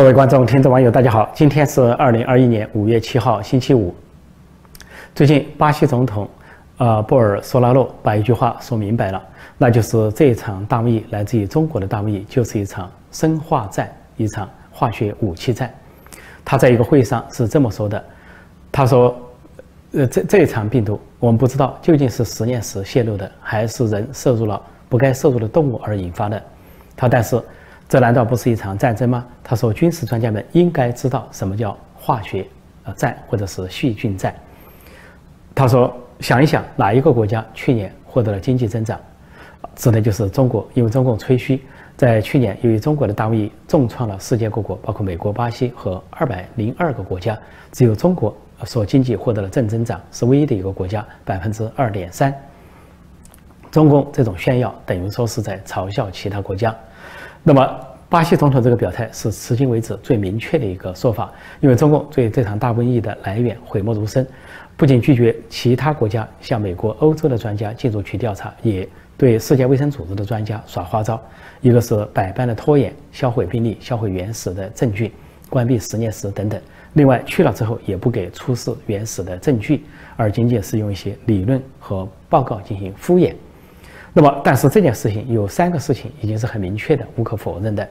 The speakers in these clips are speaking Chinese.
各位观众、听众、网友，大家好！今天是二零二一年五月七号，星期五。最近，巴西总统，呃，波尔索拉诺把一句话说明白了，那就是这一场大瘟疫来自于中国的大瘟疫，就是一场生化战，一场化学武器战。他在一个会议上是这么说的：“他说，呃，这这一场病毒，我们不知道究竟是实验室泄露的，还是人摄入了不该摄入的动物而引发的。”他但是。这难道不是一场战争吗？他说，军事专家们应该知道什么叫化学呃战，或者是细菌战。他说，想一想，哪一个国家去年获得了经济增长？指的就是中国，因为中共吹嘘，在去年由于中国的大瘟疫重创了世界各国，包括美国、巴西和二百零二个国家，只有中国所经济获得了正增长，是唯一的一个国家，百分之二点三。中共这种炫耀，等于说是在嘲笑其他国家。那么，巴西总统这个表态是迄今为止最明确的一个说法，因为中共对这场大瘟疫的来源讳莫如深，不仅拒绝其他国家向美国、欧洲的专家进入去调查，也对世界卫生组织的专家耍花招，一个是百般的拖延、销毁病例、销毁原始的证据、关闭实验室等等；另外去了之后也不给出示原始的证据，而仅仅是用一些理论和报告进行敷衍。那么，但是这件事情有三个事情已经是很明确的、无可否认的。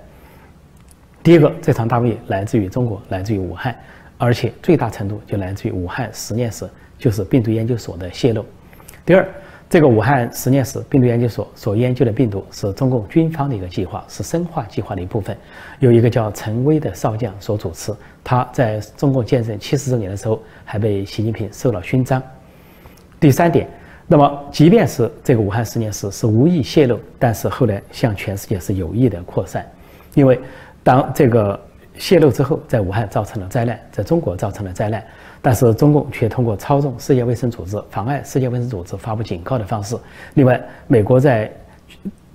第一个，这场大瘟疫来自于中国，来自于武汉，而且最大程度就来自于武汉实验室，就是病毒研究所的泄露。第二，这个武汉实验室病毒研究所所研究的病毒是中共军方的一个计划，是生化计划的一部分，由一个叫陈薇的少将所主持。他在中共建政七十周年的时候，还被习近平授了勋章。第三点。那么，即便是这个武汉实验室是无意泄露，但是后来向全世界是有意的扩散，因为当这个泄露之后，在武汉造成了灾难，在中国造成了灾难，但是中共却通过操纵世界卫生组织、妨碍世界卫生组织发布警告的方式。另外，美国在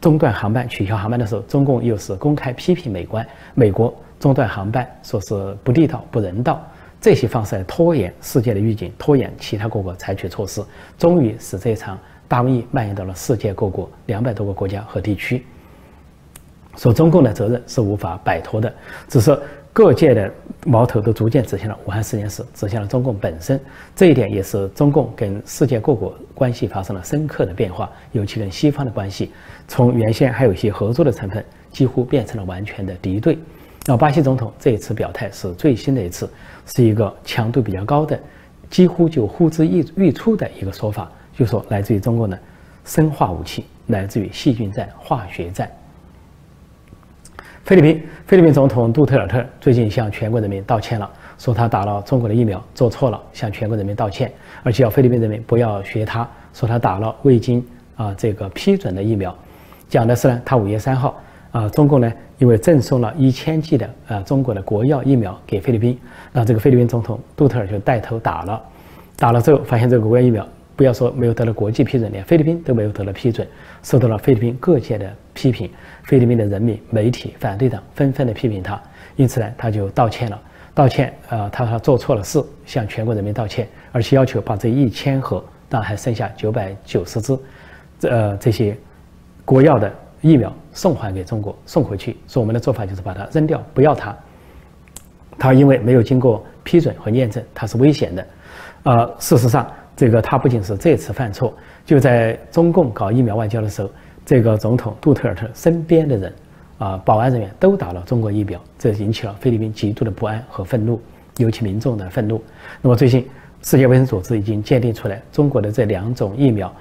中断航班、取消航班的时候，中共又是公开批评美国，美国中断航班，说是不地道、不人道。这些方式来拖延世界的预警，拖延其他各国采取措施，终于使这场大瘟疫蔓延到了世界各国两百多个国家和地区。说中共的责任是无法摆脱的，只是各界的矛头都逐渐指向了武汉实验室，指向了中共本身。这一点也是中共跟世界各国关系发生了深刻的变化，尤其跟西方的关系，从原先还有一些合作的成分，几乎变成了完全的敌对。那巴西总统这一次表态是最新的一次，是一个强度比较高的，几乎就呼之欲欲出的一个说法，就说来自于中国的生化武器，来自于细菌战、化学战。菲律宾菲律宾总统杜特尔特最近向全国人民道歉了，说他打了中国的疫苗做错了，向全国人民道歉，而且要菲律宾人民不要学他，说他打了未经啊这个批准的疫苗。讲的是呢，他五月三号。啊，中共呢，因为赠送了一千剂的呃中国的国药疫苗给菲律宾，那这个菲律宾总统杜特尔就带头打了，打了之后发现这个国药疫苗，不要说没有得到国际批准，连菲律宾都没有得到批准，受到了菲律宾各界的批评，菲律宾的人民、媒体、反对党纷纷的批评他，因此呢，他就道歉了，道歉，呃，他说做错了事，向全国人民道歉，而且要求把这一千盒，当然还剩下九百九十支，这呃这些国药的。疫苗送还给中国，送回去。说我们的做法就是把它扔掉，不要它。它因为没有经过批准和验证，它是危险的。呃，事实上，这个它不仅是这次犯错，就在中共搞疫苗外交的时候，这个总统杜特尔特身边的人，啊，保安人员都打了中国疫苗，这引起了菲律宾极度的不安和愤怒，尤其民众的愤怒。那么最近，世界卫生组织已经鉴定出来，中国的这两种疫苗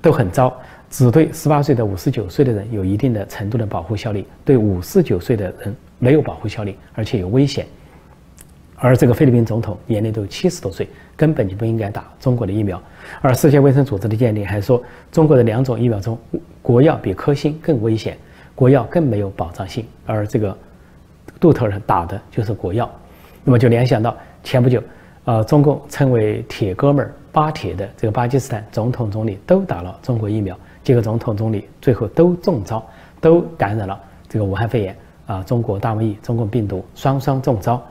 都很糟。只对十八岁到五十九岁的人有一定的程度的保护效力，对五十九岁的人没有保护效力，而且有危险。而这个菲律宾总统年龄都七十多岁，根本就不应该打中国的疫苗。而世界卫生组织的鉴定还说，中国的两种疫苗中，国药比科兴更危险，国药更没有保障性。而这个杜特尔打的就是国药，那么就联想到前不久，呃，中共称为铁哥们儿巴铁的这个巴基斯坦总统总理都打了中国疫苗。几个总统、总理最后都中招，都感染了这个武汉肺炎啊！中国大瘟疫、中共病毒双双中招。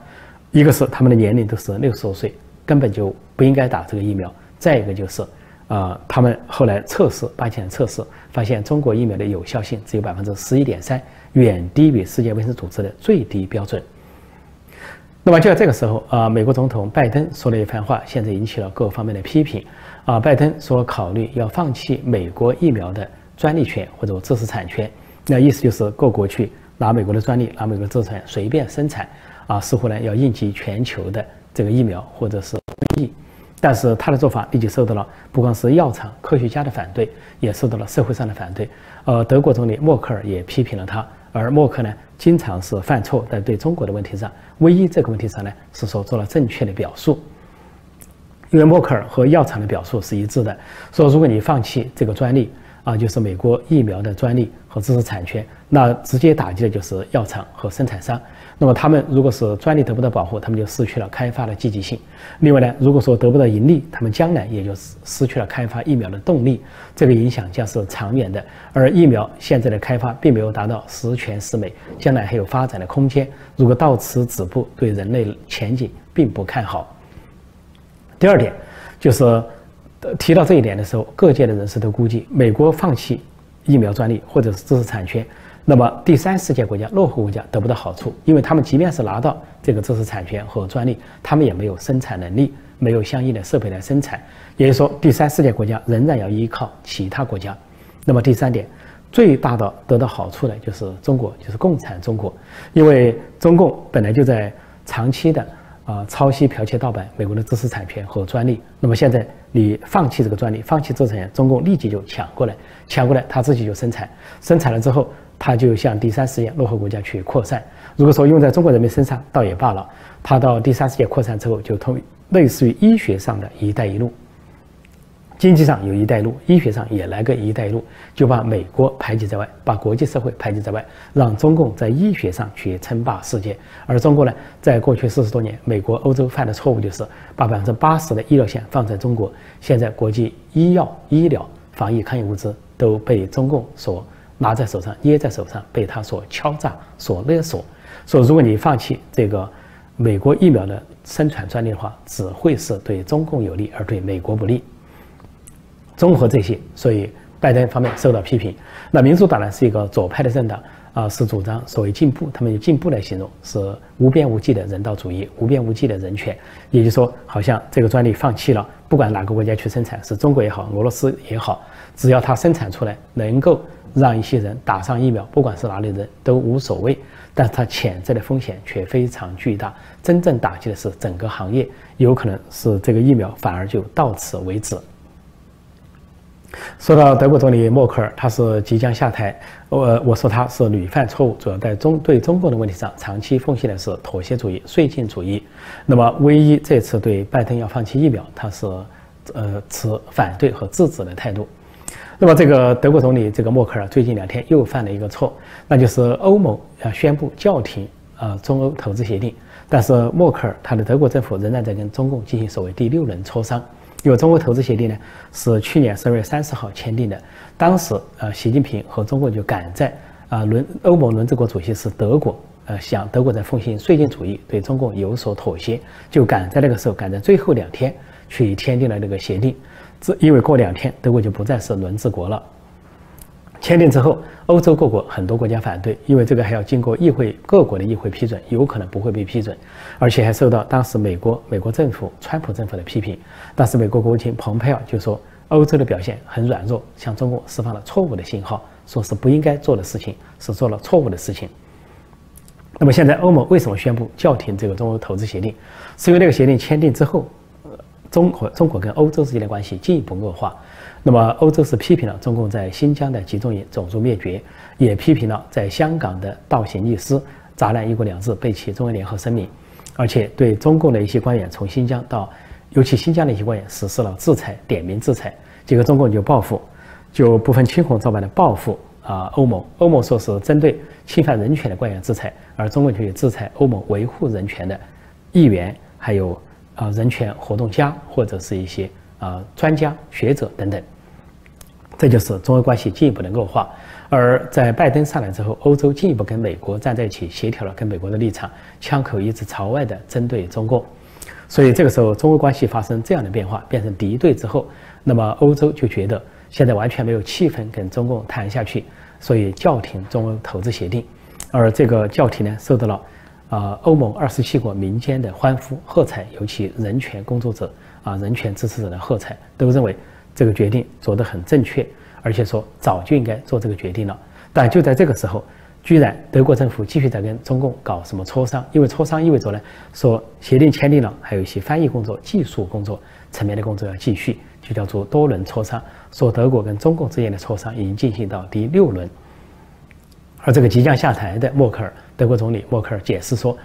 一个是他们的年龄都是六十多岁，根本就不应该打这个疫苗；再一个就是，啊，他们后来测试，八千人测试，发现中国疫苗的有效性只有百分之十一点三，远低于世界卫生组织的最低标准。那么就在这个时候啊，美国总统拜登说了一番话，现在引起了各方面的批评。啊，拜登说考虑要放弃美国疫苗的专利权或者知识产权，那意思就是各国去拿美国的专利、拿美国知识产权随便生产，啊，似乎呢要应急全球的这个疫苗或者是瘟疫。但是他的做法立即受到了不光是药厂、科学家的反对，也受到了社会上的反对。呃，德国总理默克尔也批评了他，而默克呢经常是犯错，在对中国的问题上，唯一这个问题上呢是说做了正确的表述。因为默克尔和药厂的表述是一致的，说如果你放弃这个专利啊，就是美国疫苗的专利和知识产权，那直接打击的就是药厂和生产商。那么他们如果是专利得不到保护，他们就失去了开发的积极性。另外呢，如果说得不到盈利，他们将来也就失去了开发疫苗的动力。这个影响将是长远的。而疫苗现在的开发并没有达到十全十美，将来还有发展的空间。如果到此止步，对人类前景并不看好。第二点，就是提到这一点的时候，各界的人士都估计，美国放弃疫苗专利或者是知识产权，那么第三世界国家、落后国家得不到好处，因为他们即便是拿到这个知识产权和专利，他们也没有生产能力，没有相应的设备来生产，也就是说，第三世界国家仍然要依靠其他国家。那么第三点，最大的得到好处的就是中国，就是共产中国，因为中共本来就在长期的。啊，抄袭、剽窃、盗版美国的知识产权和专利。那么现在你放弃这个专利，放弃知识产权，中共立即就抢过来，抢过来，他自己就生产，生产了之后，他就向第三世界落后国家去扩散。如果说用在中国人民身上，倒也罢了。他到第三世界扩散之后，就通类似于医学上的一带一路。经济上有一带路，医学上也来个一带一路，就把美国排挤在外，把国际社会排挤在外，让中共在医学上去称霸世界。而中国呢，在过去四十多年，美国、欧洲犯的错误就是把百分之八十的医疗线放在中国。现在国际医药、医疗、防疫抗疫物资都被中共所拿在手上、捏在手上，被他所敲诈、所勒索。说如果你放弃这个美国疫苗的生产专利的话，只会是对中共有利，而对美国不利。综合这些，所以拜登方面受到批评。那民主党呢是一个左派的政党啊，是主张所谓进步，他们用进步来形容，是无边无际的人道主义，无边无际的人权。也就是说，好像这个专利放弃了，不管哪个国家去生产，是中国也好，俄罗斯也好，只要它生产出来能够让一些人打上疫苗，不管是哪里人都无所谓。但是它潜在的风险却非常巨大，真正打击的是整个行业，有可能是这个疫苗反而就到此为止。说到德国总理默克尔，他是即将下台。我我说他是屡犯错误，主要在中对中共的问题上，长期奉行的是妥协主义、绥靖主义。那么，唯一这次对拜登要放弃疫苗，他是呃持反对和制止的态度。那么，这个德国总理这个默克尔最近两天又犯了一个错，那就是欧盟要宣布叫停啊中欧投资协定，但是默克尔他的德国政府仍然在跟中共进行所谓第六轮磋商。有中国投资协定呢是去年十二月三十号签订的，当时呃习近平和中国就赶在啊轮欧盟轮值国主席是德国，呃向德国在奉行绥靖主义，对中共有所妥协，就赶在那个时候赶在最后两天去签订了这个协定，这因为过两天德国就不再是轮值国了。签订之后，欧洲各国很多国家反对，因为这个还要经过议会各国的议会批准，有可能不会被批准，而且还受到当时美国美国政府川普政府的批评。当时美国国务卿蓬佩奥就说，欧洲的表现很软弱，向中国释放了错误的信号，说是不应该做的事情，是做了错误的事情。那么现在欧盟为什么宣布叫停这个中欧投资协定？是因为这个协定签订之后，中国中国跟欧洲之间的关系进一步恶化。那么，欧洲是批评了中共在新疆的集中营种族灭绝，也批评了在香港的倒行逆施、砸烂“一国两制”、背弃中英联合声明，而且对中共的一些官员从新疆到，尤其新疆的一些官员实施了制裁，点名制裁。结果中共就报复，就不分青红皂白的报复啊欧盟。欧盟说是针对侵犯人权的官员制裁，而中共却制裁欧盟维护人权的议员，还有啊人权活动家或者是一些啊专家学者等等。这就是中欧关系进一步的恶化，而在拜登上来之后，欧洲进一步跟美国站在一起，协调了跟美国的立场，枪口一直朝外的针对中共，所以这个时候中欧关系发生这样的变化，变成敌对之后，那么欧洲就觉得现在完全没有气氛跟中共谈下去，所以叫停中欧投资协定，而这个叫停呢，受到了啊，欧盟二十七国民间的欢呼喝彩，尤其人权工作者啊、人权支持者的喝彩，都认为这个决定做得很正确，而且说早就应该做这个决定了。但就在这个时候，居然德国政府继续在跟中共搞什么磋商？因为磋商意味着呢，说协定签订了，还有一些翻译工作、技术工作层面的工作要继续，就叫做多轮磋商。说德国跟中共之间的磋商已经进行到第六轮。而这个即将下台的默克尔，德国总理默克尔解释说，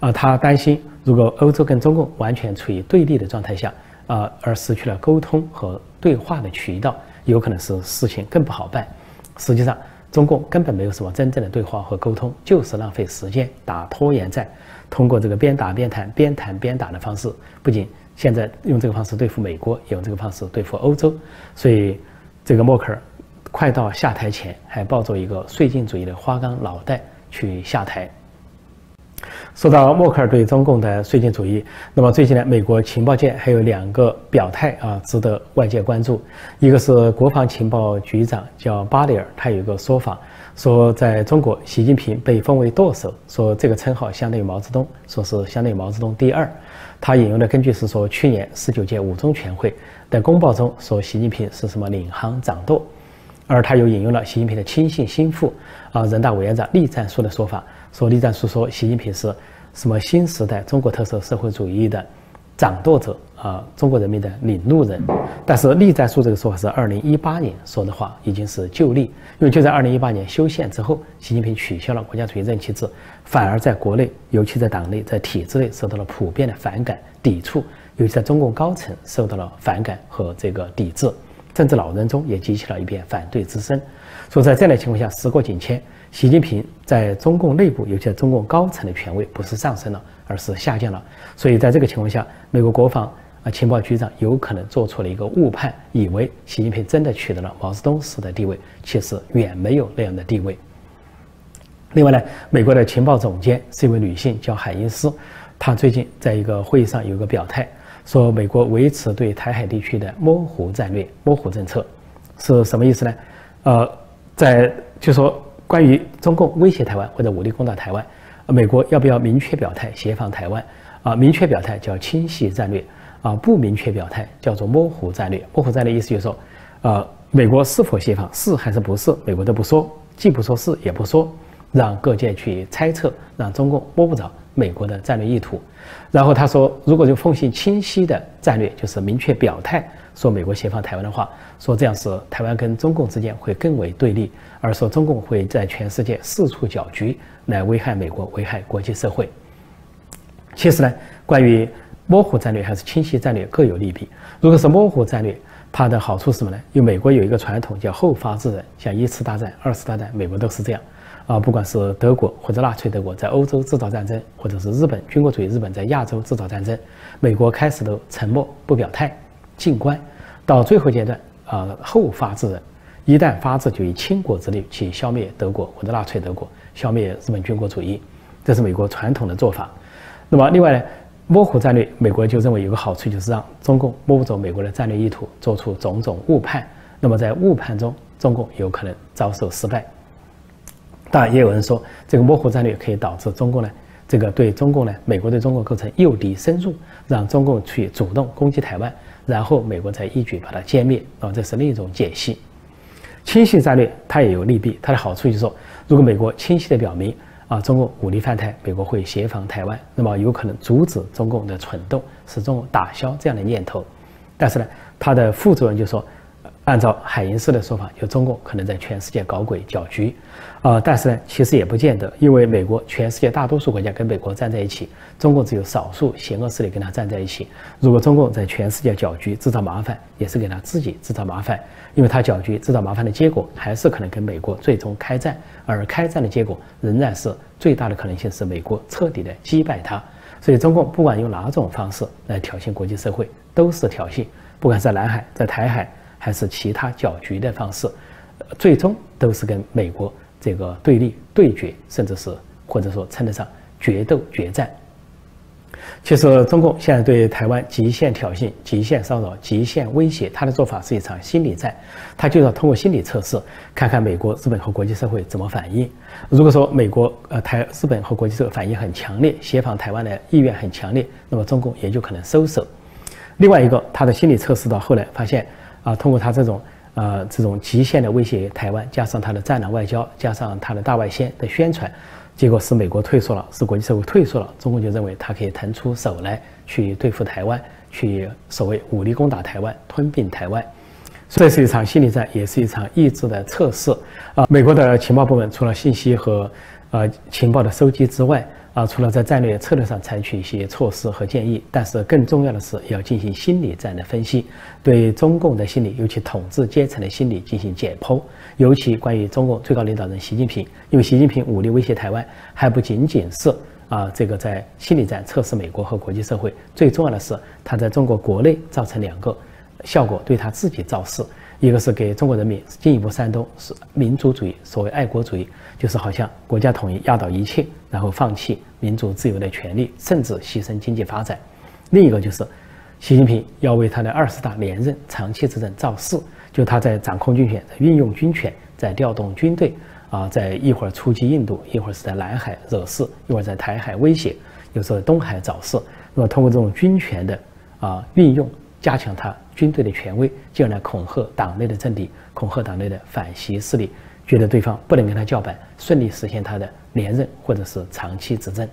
啊，他担心如果欧洲跟中共完全处于对立的状态下，啊，而失去了沟通和对话的渠道，有可能是事情更不好办。实际上，中共根本没有什么真正的对话和沟通，就是浪费时间打拖延战，通过这个边打边谈、边谈边打的方式，不仅现在用这个方式对付美国，也用这个方式对付欧洲，所以这个默克尔。快到下台前，还抱着一个绥靖主义的花岗脑袋去下台。说到默克尔对中共的绥靖主义，那么最近呢，美国情报界还有两个表态啊，值得外界关注。一个是国防情报局长叫巴里尔，他有一个说法，说在中国，习近平被封为舵手，说这个称号相当于毛泽东，说是相当于毛泽东第二。他引用的根据是说，去年十九届五中全会的公报中说，习近平是什么领航掌舵。而他又引用了习近平的亲信心腹啊，人大委员长栗战书的说法，说栗战书说习近平是什么新时代中国特色社会主义的掌舵者啊，中国人民的领路人。但是栗战书这个说法是二零一八年说的话，已经是旧例，因为就在二零一八年修宪之后，习近平取消了国家主义任期制，反而在国内，尤其在党内，在体制内受到了普遍的反感抵触，尤其在中共高层受到了反感和这个抵制。政治老人中也激起了一片反对之声，所以在这样的情况下，时过境迁，习近平在中共内部，尤其在中共高层的权威不是上升了，而是下降了。所以在这个情况下，美国国防啊情报局长有可能做出了一个误判，以为习近平真的取得了毛泽东式的地位，其实远没有那样的地位。另外呢，美国的情报总监是一位女性，叫海因斯，她最近在一个会议上有个表态。说美国维持对台海地区的模糊战略、模糊政策，是什么意思呢？呃，在就说关于中共威胁台湾或者武力攻打台湾，美国要不要明确表态协防台湾？啊，明确表态叫清晰战略，啊，不明确表态叫做模糊战略。模糊战略意思就是说，呃，美国是否协防，是还是不是，美国都不说，既不说是也不说，让各界去猜测，让中共摸不着。美国的战略意图，然后他说，如果就奉行清晰的战略，就是明确表态说美国协防台湾的话，说这样是台湾跟中共之间会更为对立，而说中共会在全世界四处搅局，来危害美国，危害国际社会。其实呢，关于模糊战略还是清晰战略各有利弊。如果是模糊战略，它的好处是什么呢？因为美国有一个传统叫后发制人，像一次大战、二次大战，美国都是这样。啊，不管是德国或者纳粹德国在欧洲制造战争，或者是日本军国主义日本在亚洲制造战争，美国开始都沉默不表态，静观，到最后阶段啊后发制人，一旦发制就以倾国之力去消灭德国或者纳粹德国，消灭日本军国主义，这是美国传统的做法。那么另外呢，模糊战略，美国就认为有个好处就是让中共摸不着美国的战略意图，做出种种误判。那么在误判中，中共有可能遭受失败。当然，也有人说，这个模糊战略可以导致中共呢，这个对中共呢，美国对中国构成诱敌深入，让中共去主动攻击台湾，然后美国再一举把它歼灭。啊，这是另一种解析。清晰战略它也有利弊，它的好处就是说，如果美国清晰的表明啊，中共武力犯台，美国会协防台湾，那么有可能阻止中共的蠢动，使中共打消这样的念头。但是呢，它的副作用就是说。按照海因斯的说法，就中共可能在全世界搞鬼搅局，啊，但是呢，其实也不见得，因为美国全世界大多数国家跟美国站在一起，中共只有少数邪恶势力跟他站在一起。如果中共在全世界搅局制造麻烦，也是给他自己制造麻烦，因为他搅局制造麻烦的结果，还是可能跟美国最终开战，而开战的结果仍然是最大的可能性是美国彻底的击败他。所以，中共不管用哪种方式来挑衅国际社会，都是挑衅，不管在南海，在台海。还是其他搅局的方式，最终都是跟美国这个对立、对决，甚至是或者说称得上决斗、决战。其实中共现在对台湾极限挑衅、极限骚扰、极限威胁，他的做法是一场心理战，他就要通过心理测试，看看美国、日本和国际社会怎么反应。如果说美国、呃台、日本和国际社会反应很强烈，协防台湾的意愿很强烈，那么中共也就可能收手。另外一个，他的心理测试到后来发现，啊，通过他这种呃这种极限的威胁台湾，加上他的战狼外交，加上他的大外宣的宣传。结果是美国退缩了，是国际社会退缩了，中共就认为他可以腾出手来去对付台湾，去所谓武力攻打台湾，吞并台湾。这是一场心理战，也是一场意志的测试。啊，美国的情报部门除了信息和呃情报的收集之外，啊，除了在战略策略上采取一些措施和建议，但是更重要的是要进行心理战的分析，对中共的心理，尤其统治阶层的心理进行解剖。尤其关于中共最高领导人习近平，因为习近平武力威胁台湾，还不仅仅是啊这个在心理战测试美国和国际社会，最重要的是他在中国国内造成两个效果，对他自己造势。一个是给中国人民进一步煽动是民族主义，所谓爱国主义，就是好像国家统一压倒一切，然后放弃民主自由的权利，甚至牺牲经济发展。另一个就是，习近平要为他的二十大连任、长期执政造势，就他在掌控军权、运用军权、在调动军队啊，在一会儿出击印度，一会儿是在南海惹事，一会儿在台海威胁，有时候东海找事。那么通过这种军权的啊运用。加强他军队的权威，进而来恐吓党内的政敌，恐吓党内的反习势力，觉得对方不能跟他叫板，顺利实现他的连任或者是长期执政。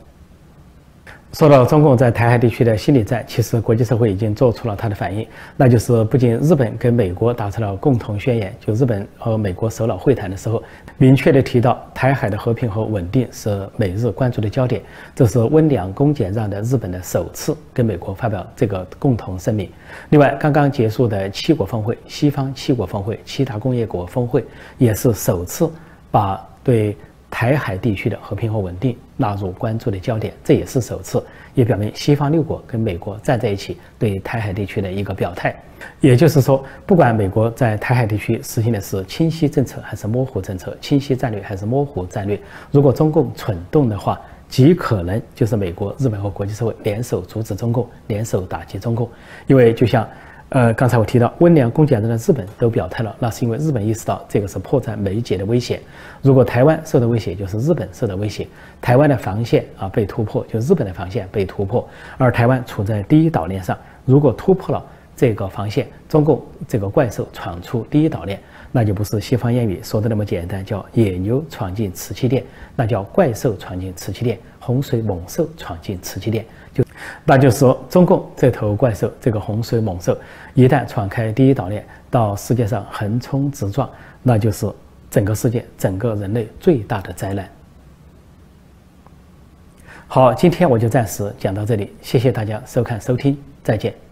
说到中共在台海地区的心理战，其实国际社会已经做出了他的反应，那就是不仅日本跟美国达成了共同宣言，就日本和美国首脑会谈的时候，明确的提到台海的和平和稳定是美日关注的焦点，这是温良恭俭让的日本的首次跟美国发表这个共同声明。另外，刚刚结束的七国峰会，西方七国峰会、七大工业国峰会，也是首次把对。台海地区的和平和稳定纳入关注的焦点，这也是首次，也表明西方六国跟美国站在一起对台海地区的一个表态。也就是说，不管美国在台海地区实行的是清晰政策还是模糊政策，清晰战略还是模糊战略，如果中共蠢动的话，极可能就是美国、日本和国际社会联手阻止中共，联手打击中共。因为就像。呃，刚才我提到温良恭俭让的日本都表态了，那是因为日本意识到这个是迫在眉睫的危险。如果台湾受到威胁，就是日本受到威胁。台湾的防线啊被突破，就日本的防线被突破，而台湾处在第一岛链上。如果突破了这个防线，中共这个怪兽闯出第一岛链，那就不是西方谚语说的那么简单，叫野牛闯进瓷器店，那叫怪兽闯进瓷器店，洪水猛兽闯进瓷器店。就，那就是说，中共这头怪兽，这个洪水猛兽，一旦闯开第一岛链，到世界上横冲直撞，那就是整个世界、整个人类最大的灾难。好，今天我就暂时讲到这里，谢谢大家收看收听，再见。